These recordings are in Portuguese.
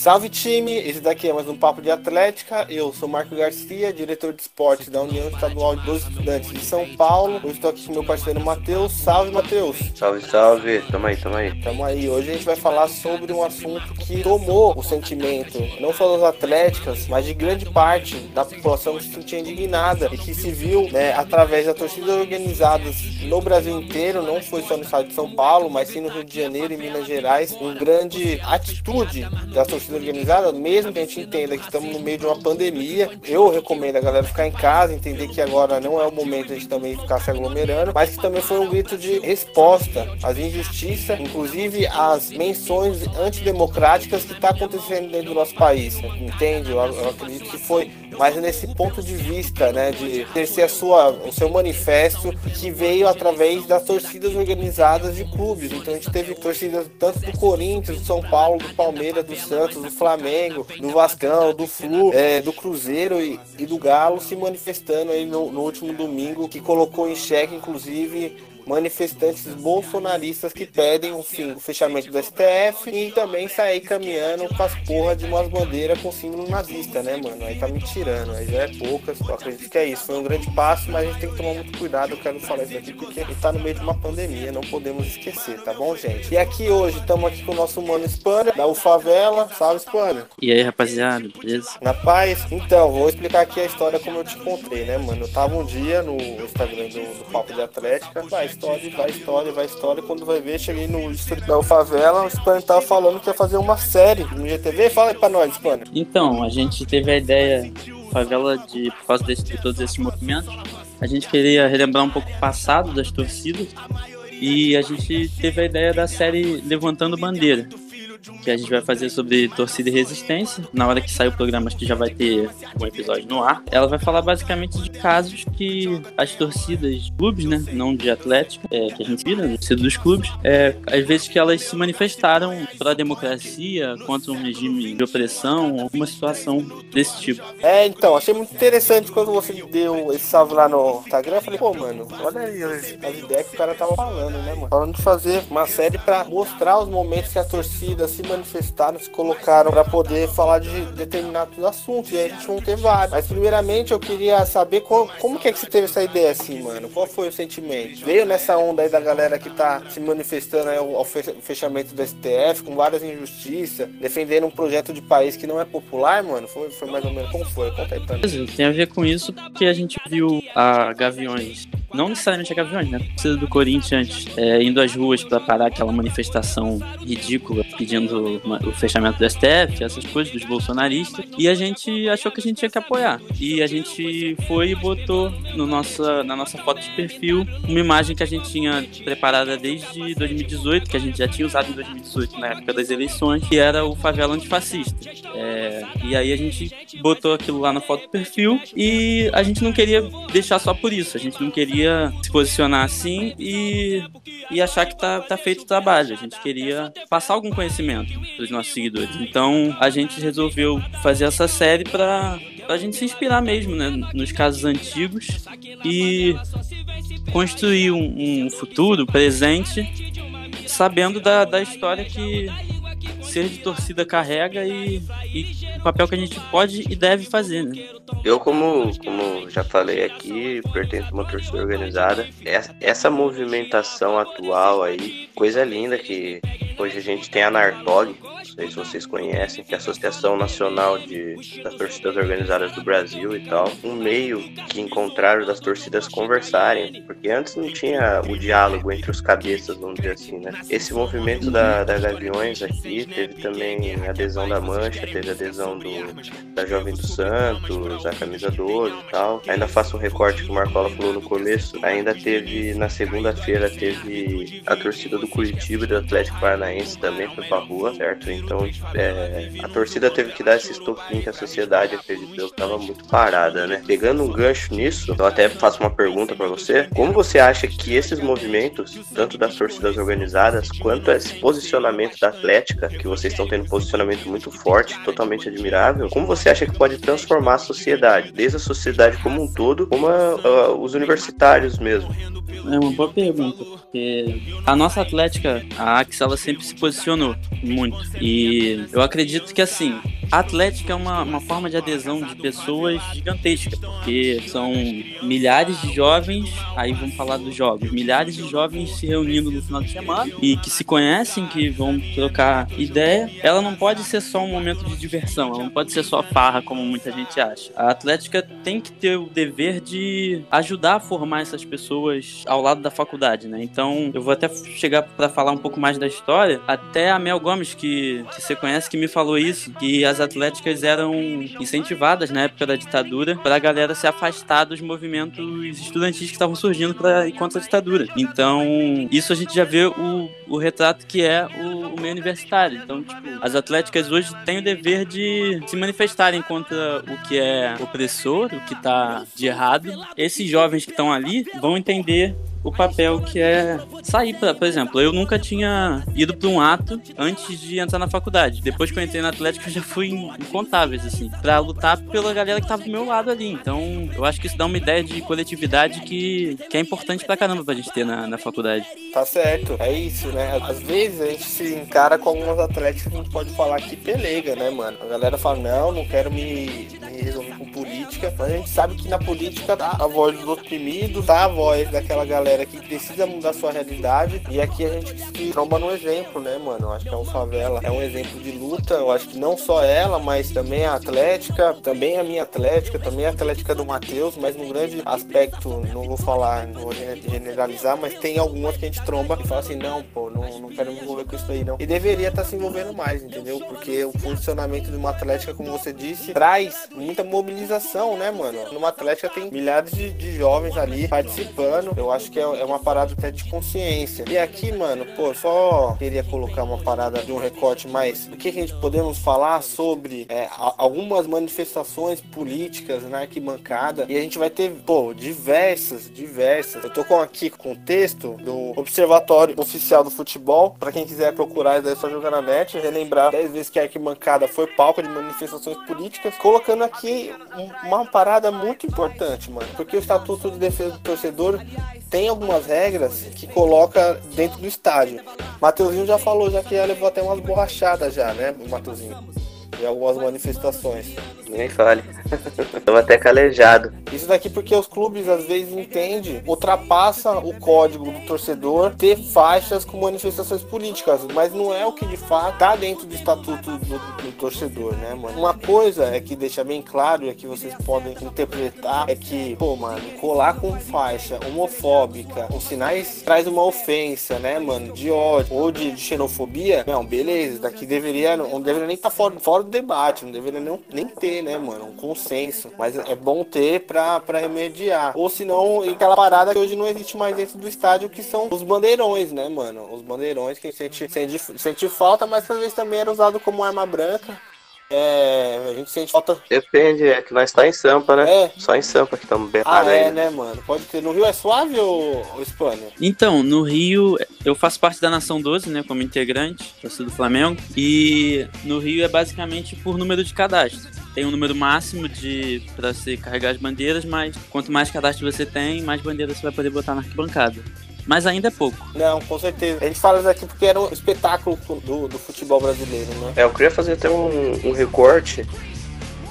Salve time, esse daqui é mais um Papo de Atlética. Eu sou Marco Garcia, diretor de esportes da União Estadual dos Estudantes de São Paulo. Eu estou aqui com meu parceiro Matheus. Salve, Matheus. Salve, salve. Tamo aí, tamo aí. Tamo aí. Hoje a gente vai falar sobre um assunto que tomou o sentimento, não só das atléticas, mas de grande parte da população que se sentia indignada e que se viu né, através das torcidas organizadas no Brasil inteiro, não foi só no estado de São Paulo, mas sim no Rio de Janeiro e Minas Gerais, uma grande atitude das torcida organizada, mesmo que a gente entenda que estamos no meio de uma pandemia, eu recomendo a galera ficar em casa, entender que agora não é o momento de a gente também ficar se aglomerando, mas que também foi um grito de resposta às injustiças, inclusive às menções antidemocráticas que está acontecendo dentro do nosso país. Entende? Eu, eu acredito que foi mas nesse ponto de vista, né, de exercer a sua, o seu manifesto que veio através das torcidas organizadas de clubes. Então a gente teve torcidas tanto do Corinthians, do São Paulo, do Palmeiras, do Santos, do Flamengo, do Vascão, do Flu, é, do Cruzeiro e, e, do Galo se manifestando aí no, no último domingo, que colocou em xeque, inclusive, manifestantes bolsonaristas que pedem o fim do fechamento do STF e também sair caminhando com as porras de umas bandeiras com símbolo nazista, né, mano? Aí tá me tirando, aí já é poucas, eu acredito que é isso. Foi um grande passo, mas a gente tem que tomar muito cuidado, eu quero falar isso aqui porque a gente tá no meio de uma pandemia, não podemos esquecer, tá bom, gente? E aqui hoje estamos aqui com o nosso mano Spanner, da UFAVELA, salve Spanner. E aí, rapaziada, beleza? Na paz? Então, vou explicar aqui a história como eu te encontrei, né, mano? Eu tava um dia no Instagram do, do Papo de Atlética, mas história, vai história, vai história. Quando vai ver, cheguei no estúdio da Favela, o Spano tava falando que ia fazer uma série no GTV. Fala aí pra nós, Spano. Então, a gente teve a ideia, Favela, de, por causa desse, de todos esses movimentos, a gente queria relembrar um pouco o passado das torcidas e a gente teve a ideia da série Levantando Bandeira que a gente vai fazer sobre torcida e resistência. Na hora que sair o programa, acho que já vai ter um episódio no ar. Ela vai falar basicamente de casos que as torcidas de clubes, né, não de Atlético, é, que a gente vira, né, torcida dos clubes, é, às vezes que elas se manifestaram para a democracia, contra um regime de opressão, alguma situação desse tipo. É, então, achei muito interessante quando você deu esse salve lá no Instagram. Eu falei, pô, mano, olha aí as, as ideias que o cara tava falando, né, mano? Falando de fazer uma série para mostrar os momentos que a se manifestaram, se colocaram para poder falar de determinados assuntos. E aí a gente vão ter vários. Mas primeiramente eu queria saber qual, como que é que você teve essa ideia assim, mano? Qual foi o sentimento? Veio nessa onda aí da galera que tá se manifestando aí ao fechamento do STF, com várias injustiças, defendendo um projeto de país que não é popular, mano? Foi, foi mais ou menos como foi? Conta aí pra mim. Tem a ver com isso porque a gente viu a Gaviões não necessariamente a Gaviões, né? Precisa do Corinthians é, indo às ruas para parar aquela manifestação ridícula pedindo o fechamento do STF, essas coisas dos bolsonaristas, e a gente achou que a gente tinha que apoiar. E a gente foi e botou no nossa, na nossa foto de perfil uma imagem que a gente tinha preparada desde 2018, que a gente já tinha usado em 2018, na época das eleições, que era o favela antifascista. É, e aí a gente botou aquilo lá na foto do perfil e a gente não queria deixar só por isso, a gente não queria se posicionar assim e, e achar que tá, tá feito o trabalho. A gente queria passar algum conhecimento para os nossos seguidores. Então a gente resolveu fazer essa série para a gente se inspirar mesmo né, nos casos antigos e construir um, um futuro presente sabendo da, da história que ser de torcida carrega e, e, o papel que a gente pode e deve fazer, né? Eu, como, como já falei aqui, pertenço a uma torcida organizada. Essa movimentação atual aí, coisa linda que hoje a gente tem a Nartog, não sei se vocês conhecem, que é a Associação Nacional de, das Torcidas Organizadas do Brasil e tal. Um meio que encontraram das torcidas conversarem, porque antes não tinha o diálogo entre os cabeças, vamos dizer assim, né? Esse movimento da, da Gaviões aqui teve também adesão da Mancha, teve adesão do, da Jovem do Santos, a Camisa 12 e tal. Ainda faço um recorte que o Marcola falou no começo. Ainda teve, na segunda-feira, teve a torcida do Curitiba e do Atlético Paranaense também foi pra rua, certo? Então, é, a torcida teve que dar esse estopim que a sociedade acreditou que tava muito parada, né? Pegando um gancho nisso, eu até faço uma pergunta para você. Como você acha que esses movimentos, tanto das torcidas organizadas quanto esse posicionamento da Atlética, que vocês estão tendo um posicionamento muito forte, totalmente admirável. Como você acha que pode transformar a sociedade, desde a sociedade como um todo, como a, a, os universitários mesmo? É uma boa pergunta, porque a nossa Atlética, a Axe, ela sempre se posicionou muito. E eu acredito que assim, a Atlética é uma, uma forma de adesão de pessoas gigantesca, porque são milhares de jovens, aí vamos falar dos jovens, milhares de jovens se reunindo no final de semana e que se conhecem, que vão trocar ideia. Ela não pode ser só um momento de diversão, ela não pode ser só farra, como muita gente acha. A Atlética tem que ter o dever de ajudar a formar essas pessoas ao lado da faculdade, né? Então, eu vou até chegar para falar um pouco mais da história. Até a Mel Gomes, que, que você conhece, que me falou isso, que as atléticas eram incentivadas na época da ditadura para a galera se afastar dos movimentos estudantis que estavam surgindo para ir contra a ditadura. Então, isso a gente já vê o, o retrato que é o, o meio universitário. Então, tipo, as atléticas hoje têm o dever de se manifestarem contra o que é opressor, o que está de errado. Esses jovens que estão ali vão entender o papel que é sair para, por exemplo, eu nunca tinha ido para um ato antes de entrar na faculdade. Depois que eu entrei na Atlética, eu já fui incontáveis assim, para lutar pela galera que tava do meu lado ali. Então, eu acho que isso dá uma ideia de coletividade que, que é importante pra caramba pra gente ter na, na faculdade. Tá certo, é isso, né? Às vezes a gente se encara com algumas atléticas que a gente pode falar que pelega, né, mano? A galera fala, não, não quero me, me resolver com política, mas a gente sabe que na política tá a voz dos oprimidos, tá a voz daquela galera galera que precisa mudar sua realidade. E aqui a gente se tromba no exemplo, né, mano? Eu acho que é um favela, é um exemplo de luta. Eu acho que não só ela, mas também a Atlética, também a minha Atlética, também a Atlética do Matheus, mas num grande aspecto, não vou falar, não vou generalizar, mas tem algumas que a gente tromba e fala assim, não, pô, não, não quero me envolver com isso aí, não. E deveria estar tá se envolvendo mais, entendeu? Porque o funcionamento de uma Atlética, como você disse, traz muita mobilização, né, mano? Numa Atlética tem milhares de, de jovens ali participando. Eu acho que é, é uma parada até de consciência. E aqui, mano, pô, só queria colocar uma parada de um recorte mais. O que a gente podemos falar sobre é, algumas manifestações políticas na arquibancada. E a gente vai ter, pô, diversas, diversas. Eu tô com aqui com o texto do Observatório Oficial do Futebol. Para quem quiser procurar, é só jogar na net. Relembrar 10 vezes que a arquibancada foi palco de manifestações políticas. Colocando aqui uma parada muito importante, mano. Porque o Estatuto de Defesa do Torcedor tem algumas regras que coloca dentro do estádio. Mateuzinho já falou, já que já levou até umas borrachadas já, né, Mateuzinho? em algumas manifestações. Nem fale. Estamos até calejado. Isso daqui porque os clubes às vezes entendem, ultrapassa o código do torcedor ter faixas com manifestações políticas, mas não é o que de fato tá dentro do estatuto do, do torcedor, né, mano? Uma coisa é que deixa bem claro e é que vocês podem interpretar é que, pô, mano, colar com faixa homofóbica, com sinais traz uma ofensa, né, mano, de ódio ou de, de xenofobia, não, beleza, daqui deveria, não deveria nem estar tá fora, fora do debate, não deveria nem, nem ter, né, mano? Um consenso. Mas é bom ter pra, pra remediar. Ou senão, aquela parada que hoje não existe mais dentro do estádio, que são os bandeirões, né, mano? Os bandeirões que a gente sente, sente falta, mas às vezes também era usado como arma branca. É, a gente sente falta. Depende, é que nós está em Sampa, né? É. Só em Sampa que estamos bem Ah, é, aí. né, mano? Pode ter. No Rio é suave ou, ou Espanha? Então, no Rio, eu faço parte da Nação 12, né, como integrante, torcida do Flamengo. E no Rio é basicamente por número de cadastro. Tem um número máximo de para se carregar as bandeiras, mas quanto mais cadastro você tem, mais bandeiras você vai poder botar na arquibancada mas ainda é pouco. Não, com certeza. A gente fala isso aqui porque era um espetáculo do, do futebol brasileiro, né? É, eu queria fazer até um, um recorte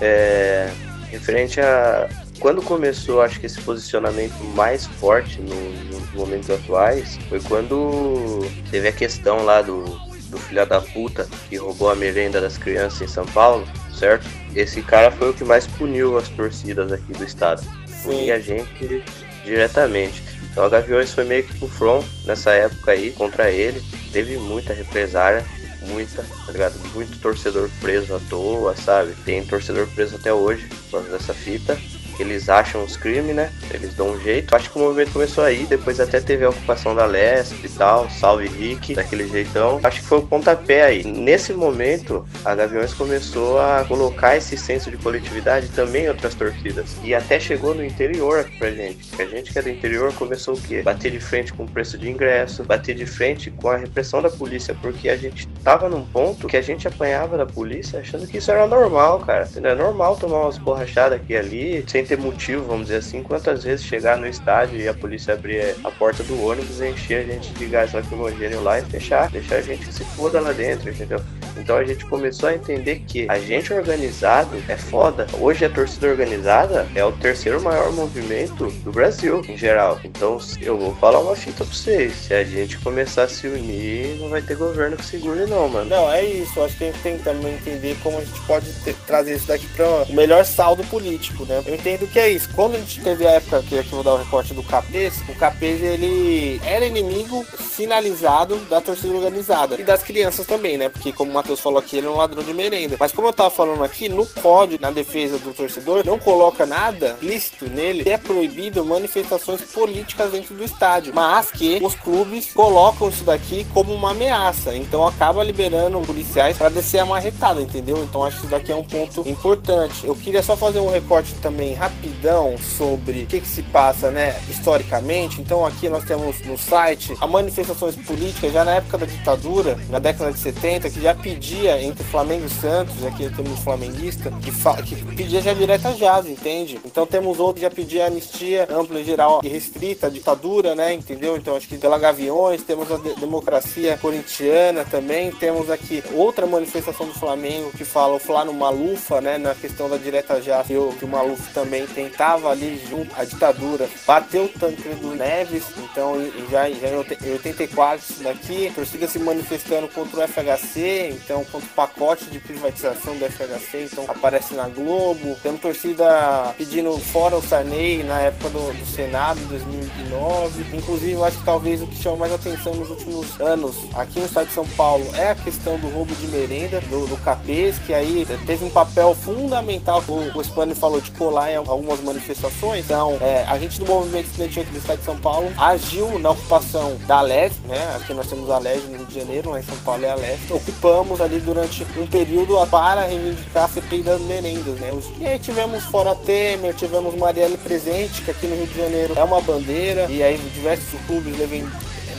é, referente a quando começou, acho que esse posicionamento mais forte no, nos momentos atuais foi quando teve a questão lá do, do filho da puta que roubou a merenda das crianças em São Paulo, certo? Esse cara foi o que mais puniu as torcidas aqui do estado. Punia a gente diretamente. Então a Gaviões foi meio que pro front nessa época aí contra ele. Teve muita represária, muita, tá ligado? Muito torcedor preso à toa, sabe? Tem torcedor preso até hoje por causa dessa fita eles acham os crimes, né? Eles dão um jeito. Acho que o movimento começou aí, depois até teve a ocupação da Lesp e tal, salve Rick, daquele jeitão. Acho que foi o pontapé aí. Nesse momento, a Gaviões começou a colocar esse senso de coletividade também em outras torcidas. E até chegou no interior aqui pra gente. A gente que é do interior começou o quê? Bater de frente com o preço de ingresso, bater de frente com a repressão da polícia, porque a gente tava num ponto que a gente apanhava da polícia achando que isso era normal, cara. É normal tomar umas borrachadas aqui e ali, sem ter motivo, vamos dizer assim, quantas vezes chegar no estádio e a polícia abrir a porta do ônibus, encher a gente de gás lacrimogêneo lá e fechar, deixar a gente se foda lá dentro, entendeu? Então a gente começou a entender que a gente organizado é foda. Hoje a torcida organizada é o terceiro maior movimento do Brasil, em geral. Então eu vou falar uma fita pra vocês. Se a gente começar a se unir, não vai ter governo que segure, não, mano. Não, é isso. Acho que a gente tem que também entender como a gente pode ter, trazer isso daqui para o melhor saldo político, né? Eu entendo que é isso. Quando a gente teve a época que aqui vou dar o recorte do Capês, o Capês ele era inimigo sinalizado da torcida organizada e das crianças também, né? Porque como o Matheus falou aqui, ele é um ladrão de merenda. Mas como eu tava falando aqui, no código, na defesa do torcedor, não coloca nada lícito nele que é proibido manifestações políticas dentro do estádio, mas que os clubes colocam isso daqui como uma ameaça. Então acaba liberando policiais para descer a marretada, entendeu? Então acho que isso daqui é um ponto importante. Eu queria só fazer um recorte também rapidão sobre o que, que se passa, né, historicamente. Então aqui nós temos no site a manifestações políticas já na época da ditadura, na década de 70, que já pedia entre Flamengo e Santos, aqui temos flamenguista, que, que pedia já direta jazz, entende? Então temos outro que já pedia anistia ampla, geral e restrita ditadura, né? Entendeu? Então acho que pela Gaviões, temos a de democracia corintiana também, temos aqui outra manifestação do Flamengo que fala o Flá no Malufa, né? Na questão da direta jazz, que o, que o Maluf também tentava ali junto à ditadura, bateu o Tancredo Neves, então já, já em 84 isso daqui, torcida se manifestando contra o FHC, então contra o pacote de privatização do FHC, então aparece na Globo. Temos torcida pedindo fora o Sarney na época do, do Senado, em 2009. Inclusive, eu acho que talvez o que chama mais atenção nos últimos anos aqui no estado de São Paulo é a questão do roubo de merenda do, do Capês, que aí teve um papel fundamental, o, o Spani falou de colar em algumas manifestações. Então, é, a gente do movimento estudantil do estado de São Paulo agiu na ocupação da Leste, né? Aqui nós temos a Leste no Rio de Janeiro, lá em São Paulo é a Leste. Ocupamos ali durante um período para reivindicar a CPI das merendas, né? E aí tivemos fora Temer, tivemos Marielle presente, que aqui no Rio de Janeiro é uma bandeira, e aí diversos clubes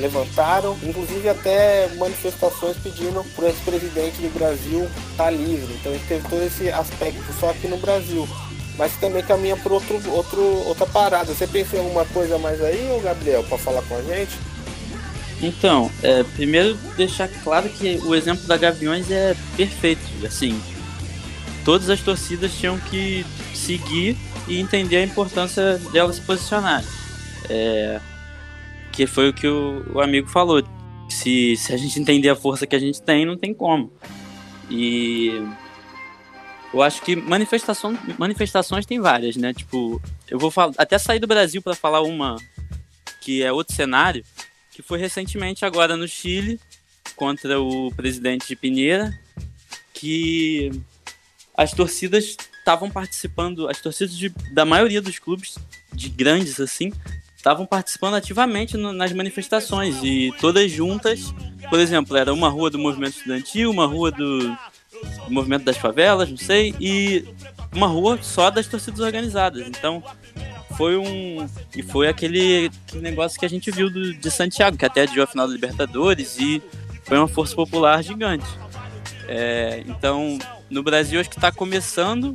levantaram, inclusive até manifestações pedindo para esse presidente do Brasil estar tá livre. Então a gente teve todo esse aspecto só aqui no Brasil. Mas também caminha por outro, outro, outra parada. Você pensa em alguma coisa mais aí, Gabriel, para falar com a gente? Então, é, primeiro deixar claro que o exemplo da Gaviões é perfeito. Assim, todas as torcidas tinham que seguir e entender a importância delas se posicionarem. É, que foi o que o, o, amigo falou. Se, se a gente entender a força que a gente tem, não tem como. E eu acho que manifestação, manifestações tem várias, né? Tipo, eu vou falar, até sair do Brasil para falar uma que é outro cenário, que foi recentemente agora no Chile, contra o presidente de Pinheira, que as torcidas estavam participando, as torcidas de, da maioria dos clubes, de grandes assim, estavam participando ativamente no, nas manifestações e todas juntas, por exemplo, era uma rua do movimento estudantil, uma rua do, movimento das favelas, não sei, e uma rua só das torcidas organizadas. Então, foi um. E foi aquele, aquele negócio que a gente viu do, de Santiago, que até adiou a final da Libertadores e foi uma força popular gigante. É, então, no Brasil, acho que está começando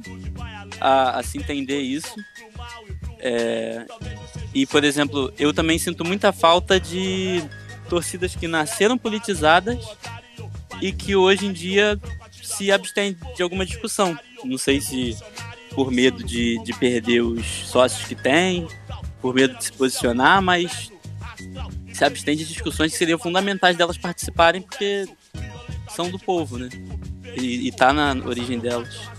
a, a, se entender isso. É, e, por exemplo, eu também sinto muita falta de torcidas que nasceram politizadas e que hoje em dia se abstêm de alguma discussão. Não sei se por medo de, de perder os sócios que tem, por medo de se posicionar, mas se abstém de discussões que seriam fundamentais delas participarem, porque são do povo, né? E, e tá na origem delas.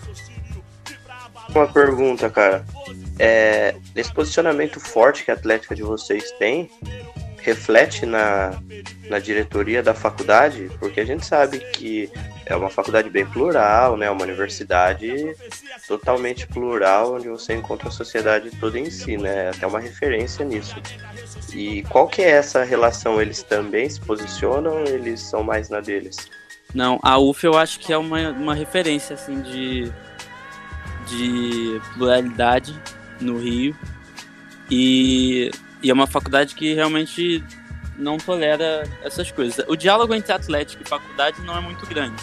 Uma pergunta, cara. É, posicionamento forte que a Atlética de vocês tem reflete na, na diretoria da faculdade, porque a gente sabe que é uma faculdade bem plural, né? Uma universidade totalmente plural, onde você encontra a sociedade toda em si, né? Até uma referência nisso. E qual que é essa relação? Eles também se posicionam ou eles são mais na deles? Não, a UF eu acho que é uma, uma referência, assim, de, de pluralidade no Rio. E e é uma faculdade que realmente não tolera essas coisas. O diálogo entre atlético e faculdade não é muito grande.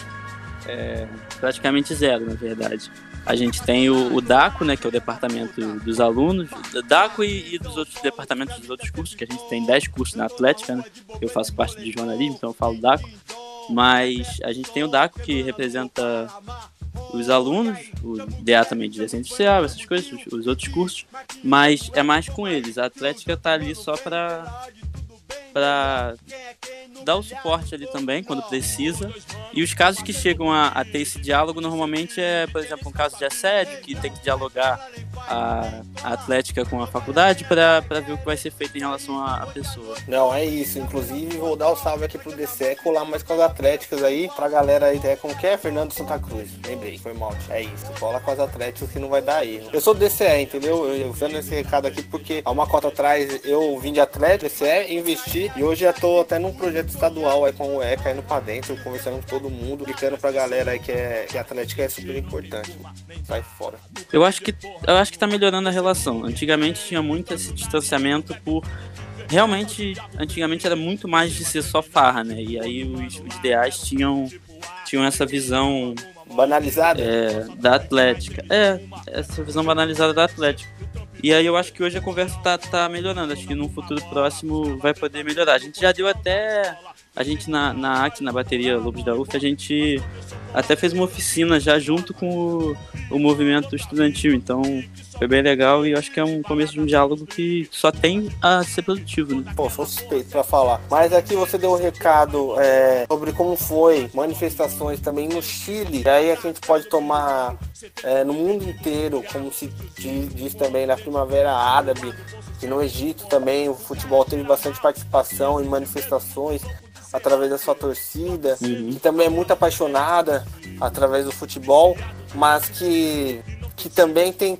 É, praticamente zero, na verdade. A gente tem o, o DACO, né, que é o departamento dos alunos, DACO e, e, dos outros departamentos dos outros cursos, que a gente tem 10 cursos na Atlética, né? Eu faço parte de jornalismo, então eu falo DACO. Mas a gente tem o DACO que representa os alunos, o DA também de desenho social, essas coisas, os, os outros cursos, mas é mais com eles. A Atlética tá ali só para para dar o suporte ali também quando precisa. E os casos que chegam a, a, ter esse diálogo normalmente é, por exemplo, um caso de assédio que tem que dialogar a, a Atlética com a faculdade para ver o que vai ser feito em relação à, pessoa. Não, é isso. Inclusive, vou dar o um salve aqui pro DC, colar mais com as Atléticas aí, pra galera aí, é como é? Fernando Santa Cruz. Lembrei, foi mal. É isso. Cola com as Atléticas que não vai dar erro. Eu sou DCE, entendeu? Eu, eu esse recado aqui porque há uma cota atrás eu vim de Atlético, DCE, investi e hoje já tô até num projeto estadual aí com o ECA indo pra dentro, conversando com todo mundo, explicando pra galera aí que, é, que a Atlética é super importante. Sai fora. Eu acho que eu acho que tá melhorando a relação. Antigamente tinha muito esse distanciamento por realmente antigamente era muito mais de ser só farra, né? E aí os, os ideais tinham tinham essa visão banalizada é, da Atlética. É, essa visão banalizada da Atlética. E aí eu acho que hoje a conversa tá, tá melhorando. Acho que no futuro próximo vai poder melhorar. A gente já deu até. A gente na, na ACT, na bateria Lobos da UF, a gente até fez uma oficina já junto com o, o movimento estudantil. Então foi bem legal e eu acho que é um começo de um diálogo que só tem a ser produtivo, né? Pô, sou suspeito pra falar. Mas aqui você deu um recado é, sobre como foi manifestações também no Chile. E aí a gente pode tomar é, no mundo inteiro, como se diz, diz também na Primavera Árabe, que no Egito também o futebol teve bastante participação em manifestações através da sua torcida, uhum. que também é muito apaixonada através do futebol, mas que que também tem.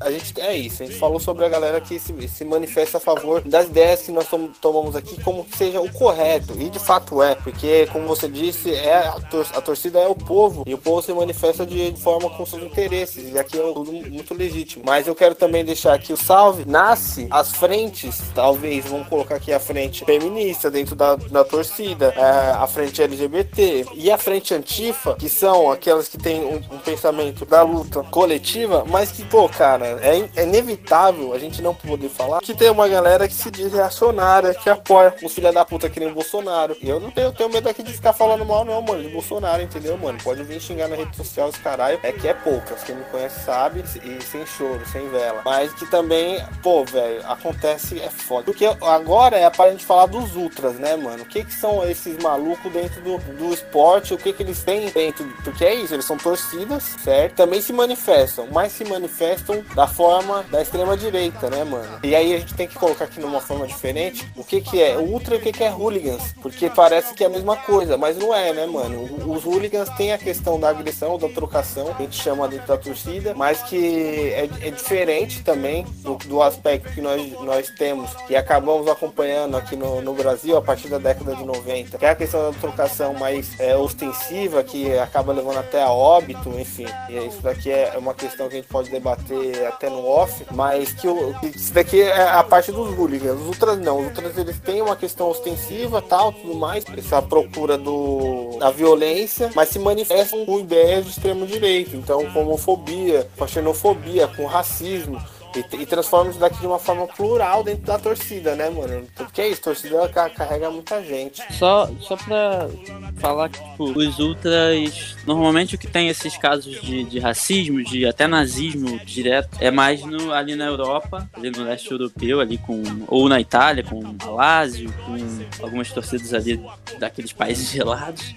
A gente é isso, a gente falou sobre a galera que se, se manifesta a favor das ideias que nós tom, tomamos aqui, como que seja o correto. E de fato é, porque, como você disse, é a, tor a torcida é o povo, e o povo se manifesta de, de forma com seus interesses, e aqui é tudo muito legítimo. Mas eu quero também deixar aqui o salve. Nasce as frentes, talvez, vamos colocar aqui a frente feminista dentro da, da torcida, é, a frente LGBT e a frente antifa, que são aquelas que têm um, um pensamento da luta coletiva mas que, pô, cara, é, é inevitável a gente não poder falar que tem uma galera que se diz reacionária, que apoia os filha da puta que nem o Bolsonaro. E eu não tenho, tenho medo aqui de ficar falando mal, não, mano, de Bolsonaro, entendeu, mano? Pode vir xingar na rede social os caralho. É que é poucas. Quem me conhece sabe, e sem choro, sem vela. Mas que também, pô, velho, acontece, é foda. Porque agora é pra gente falar dos ultras, né, mano? O que que são esses malucos dentro do, do esporte? O que que eles têm dentro? Porque é isso, eles são torcidas, certo? Também se manifestam manifestam, mas se manifestam da forma da extrema direita, né, mano? E aí a gente tem que colocar aqui numa forma diferente o que que é ultra e o que que é hooligans, porque parece que é a mesma coisa, mas não é, né, mano? Os hooligans têm a questão da agressão, da trocação, que a gente chama dentro da torcida, mas que é, é diferente também do, do, aspecto que nós, nós temos e acabamos acompanhando aqui no, no Brasil a partir da década de 90, que é a questão da trocação mais é, ostensiva, que acaba levando até a óbito, enfim. E isso daqui é uma questão questão que a gente pode debater até no off, mas que o, isso daqui é a parte dos hooligans. Os ultras não, os ultras eles têm uma questão ostensiva, tal, tudo mais, essa procura do, da violência, mas se manifestam com ideias de extremo direito, então com homofobia, com xenofobia, com racismo. E, e transforma isso daqui de uma forma plural dentro da torcida, né, mano? Porque é isso, torcida carrega muita gente. Só, só pra falar que, tipo, os ultras, normalmente o que tem esses casos de, de racismo, de até nazismo direto, é mais no, ali na Europa, ali no leste europeu, ali com, ou na Itália, com Lazio, com algumas torcidas ali daqueles países gelados.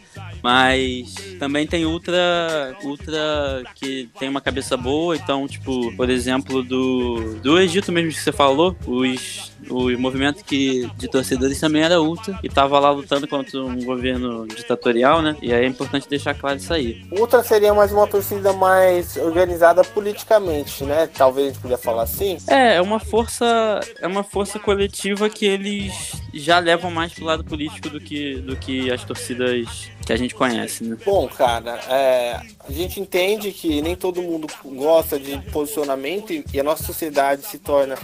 Mas também tem ultra, ultra que tem uma cabeça boa, então, tipo, por exemplo, do, do Egito mesmo que você falou, os, o movimento que, de torcedores também era ultra e tava lá lutando contra um governo ditatorial, né? E aí é importante deixar claro isso aí. Ultra seria mais uma torcida mais organizada politicamente, né? Talvez a gente podia falar assim. É, é uma força, é uma força coletiva que eles já levam mais pro lado político do que, do que as torcidas que a gente conhece, né? Bom, cara, é, a gente entende que nem todo mundo gosta de posicionamento e a nossa sociedade se torna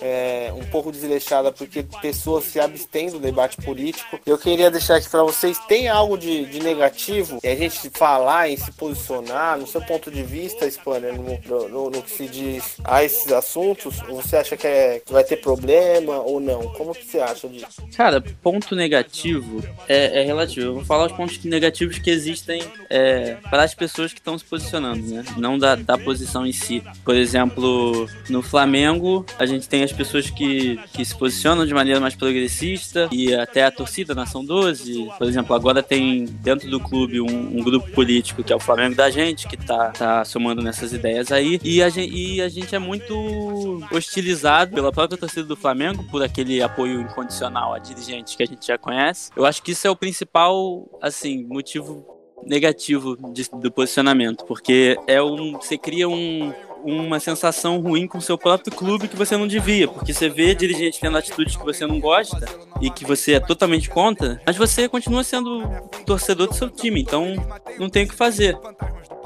é, um pouco desleixada porque pessoas se abstêm do debate político. Eu queria deixar aqui para vocês: tem algo de, de negativo? A gente falar e se posicionar, no seu ponto de vista, Spanner, no, no, no, que se diz a esses assuntos? Você acha que, é, que vai ter problema ou não? Como que você acha disso? Cara, ponto negativo é, é relativo. Eu vou falar os pontos negativos que existem é, para as pessoas que estão se posicionando, né? Não da, da posição em si. Por exemplo, no Flamengo, a gente tem as pessoas que, que se posicionam de maneira mais progressista e até a torcida, Nação 12. Por exemplo, agora tem dentro do clube um, um grupo político que é o Flamengo da gente, que tá, tá somando nessas ideias aí. E a, gente, e a gente é muito hostilizado pela própria torcida do Flamengo, por aquele apoio incondicional a dirigentes que a gente já conhece. Eu acho que isso é o principal, assim, motivo negativo de, do posicionamento, porque é um, você cria um, uma sensação ruim com seu próprio clube que você não devia, porque você vê dirigente tendo atitudes que você não gosta e que você é totalmente contra, mas você continua sendo torcedor do seu time, então não tem o que fazer.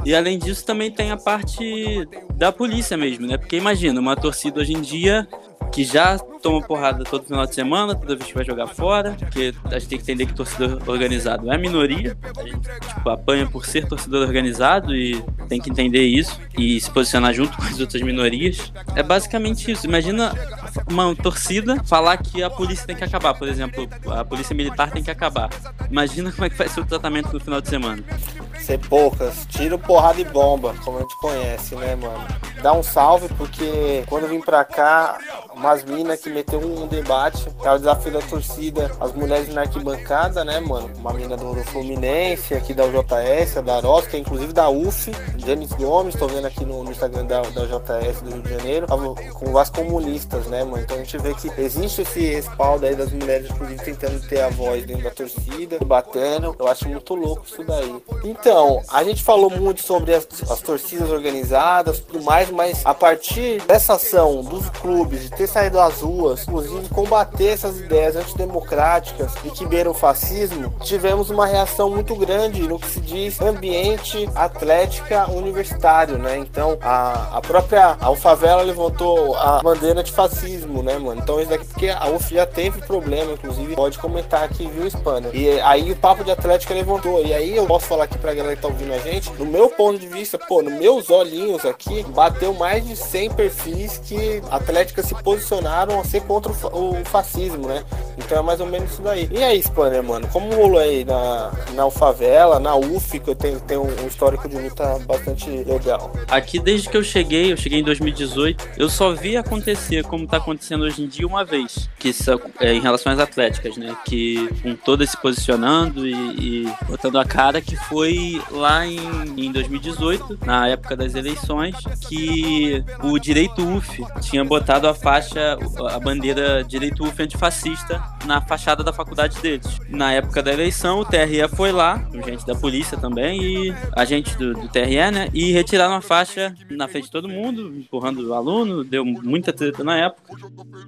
E além disso, também tem a parte da polícia mesmo, né? Porque imagina, uma torcida hoje em dia que já toma porrada todo final de semana, toda vez que vai jogar fora, porque a gente tem que entender que torcedor organizado é a minoria, a gente tipo, apanha por ser torcedor organizado e tem que entender isso e se posicionar junto com as outras minorias. É basicamente isso. Imagina uma torcida falar que a polícia tem que acabar, por exemplo, a polícia militar tem que acabar. Imagina como é que vai ser o tratamento no final de semana. Ser poucas, tiro, porrada e bomba, como a gente conhece, né, mano? Dá um salve, porque quando eu vim pra cá, umas minas que meteu um debate, é o desafio da torcida, as mulheres na arquibancada, né, mano? Uma mina do, Fluminense, aqui da UJS, da Aros, que é inclusive da UF, James Gomes, tô vendo aqui no, no Instagram da, da JS do Rio de Janeiro, com as comunistas, né, mano? Então a gente vê que existe esse respaldo aí das mulheres, inclusive tentando ter a voz dentro da torcida, batendo. Eu acho muito louco isso daí. Então, a gente falou muito sobre as, as torcidas organizadas, tudo mais, mas a partir dessa ação dos clubes de ter saído às inclusive combater essas ideias antidemocráticas e que beiram o fascismo, tivemos uma reação muito grande no que se diz ambiente atlética universitário, né? Então a, a própria Alfavela levantou a bandeira de fascismo, né, mano? Então isso daqui porque a UF já teve problema, inclusive pode comentar aqui, viu, Spana? E aí o papo de atlética levantou. E aí eu posso falar aqui pra galera que tá ouvindo a gente, no meu ponto de vista, pô, nos meus olhinhos aqui, bateu mais de 100 perfis que Atlética se posicionaram ser contra o, fascismo, né? Então é mais ou menos isso daí. E aí, Spanner, mano, como rolou aí na, na Favela, na UF, que eu tenho, tenho um histórico de luta bastante legal? Aqui, desde que eu cheguei, eu cheguei em 2018, eu só vi acontecer como tá acontecendo hoje em dia uma vez, que são, é, em relação às atléticas, né? Que com todas se posicionando e, e botando a cara, que foi lá em, em 2018, na época das eleições, que o direito UF tinha botado a faixa, a bandeira direito UF antifascista na fachada da faculdade deles. Na época da eleição, o TRE foi lá, com gente da polícia também, e agente do, do TRE, né? E retiraram a faixa na frente de todo mundo, empurrando o aluno, deu muita treta na época.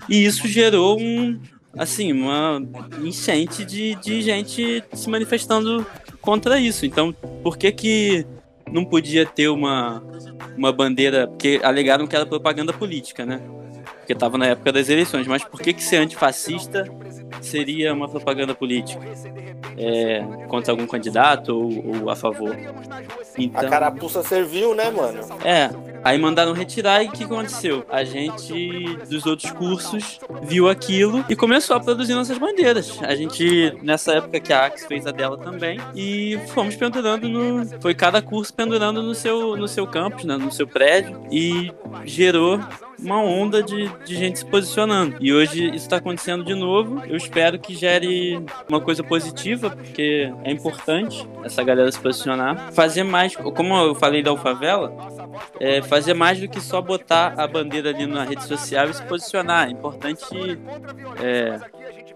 E isso gerou um, assim, uma enchente de, de gente se manifestando contra isso. Então, por que que não podia ter uma, uma bandeira, porque alegaram que era propaganda política, né? Porque estava na época das eleições. Mas por que, que ser antifascista seria uma propaganda política? É, contra algum candidato ou, ou a favor? Então, a carapuça serviu, né, mano? É, Aí mandaram retirar e o que aconteceu? A gente dos outros cursos viu aquilo e começou a produzir nossas bandeiras. A gente, nessa época que a Axe fez a dela também, e fomos pendurando no. Foi cada curso pendurando no seu, no seu campus, né, no seu prédio, e gerou uma onda de, de gente se posicionando. E hoje isso está acontecendo de novo. Eu espero que gere uma coisa positiva, porque é importante essa galera se posicionar. Fazer mais, como eu falei da Alfavela, é fazer mais do que só botar a bandeira ali na rede social e se posicionar. É importante é,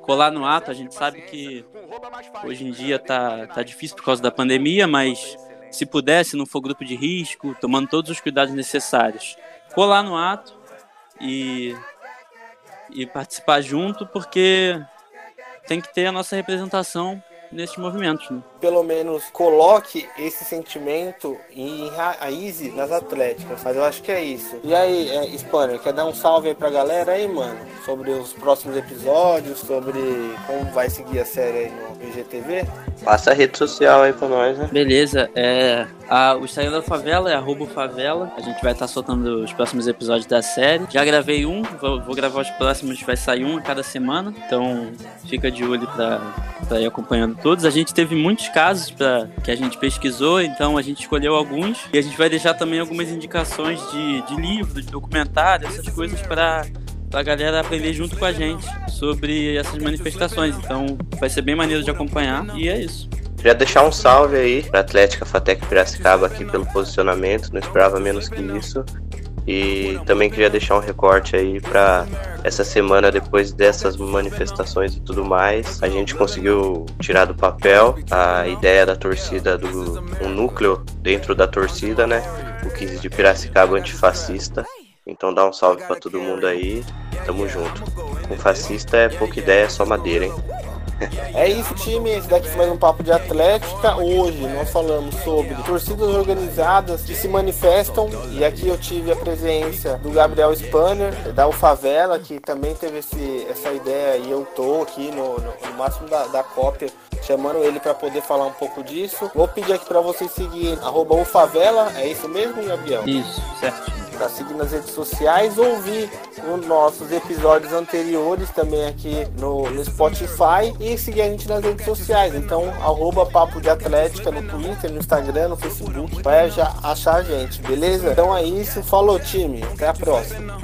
colar no ato. A gente sabe que hoje em dia tá, tá difícil por causa da pandemia, mas se puder, se não for grupo de risco, tomando todos os cuidados necessários, colar no ato e, e participar junto, porque tem que ter a nossa representação nesses movimentos. Né? Pelo menos coloque esse sentimento em raiz nas atléticas. Mas eu acho que é isso. E aí, é, Spanner, quer dar um salve aí pra galera aí, mano? Sobre os próximos episódios, sobre como vai seguir a série aí no IGTV? Passa a rede social aí pra nós, né? Beleza, é. A, o Instagram da Favela é arroba favela. A gente vai estar tá soltando os próximos episódios da série. Já gravei um, vou, vou, gravar os próximos, vai sair um a cada semana. Então fica de olho pra, pra ir acompanhando todos. A gente teve muitos casos pra, que a gente pesquisou, então a gente escolheu alguns. E a gente vai deixar também algumas indicações de, de livros, de documentário, essas coisas para pra galera aprender junto com a gente sobre essas manifestações. Então vai ser bem maneiro de acompanhar e é isso. Queria deixar um salve aí pra Atlética Fatec Piracicaba aqui pelo posicionamento, não esperava menos que isso. E também queria deixar um recorte aí para essa semana, depois dessas manifestações e tudo mais, a gente conseguiu tirar do papel a ideia da torcida do um núcleo dentro da torcida, né? O 15 de Piracicaba antifascista. Então dá um salve para todo mundo aí. Tamo junto. Com fascista é pouca ideia, é só madeira, hein? É isso, time. Esse daqui foi mais um papo de Atlética. Hoje nós falamos sobre torcidas organizadas que se manifestam. E aqui eu tive a presença do Gabriel Spanner, da Ufavela, que também teve esse, essa ideia. E eu tô aqui no, no, no máximo da, da cópia chamando ele para poder falar um pouco disso. Vou pedir aqui para vocês arroba Ufavela, é isso mesmo, Gabriel? Isso, certo para seguir nas redes sociais, ouvir os nossos episódios anteriores também aqui no, no, Spotify e seguir a gente nas redes sociais. Então, arroba Papo de Atlética no Twitter, no Instagram, no Facebook, vai achar a gente, beleza? Então é isso, falou time, até a próxima.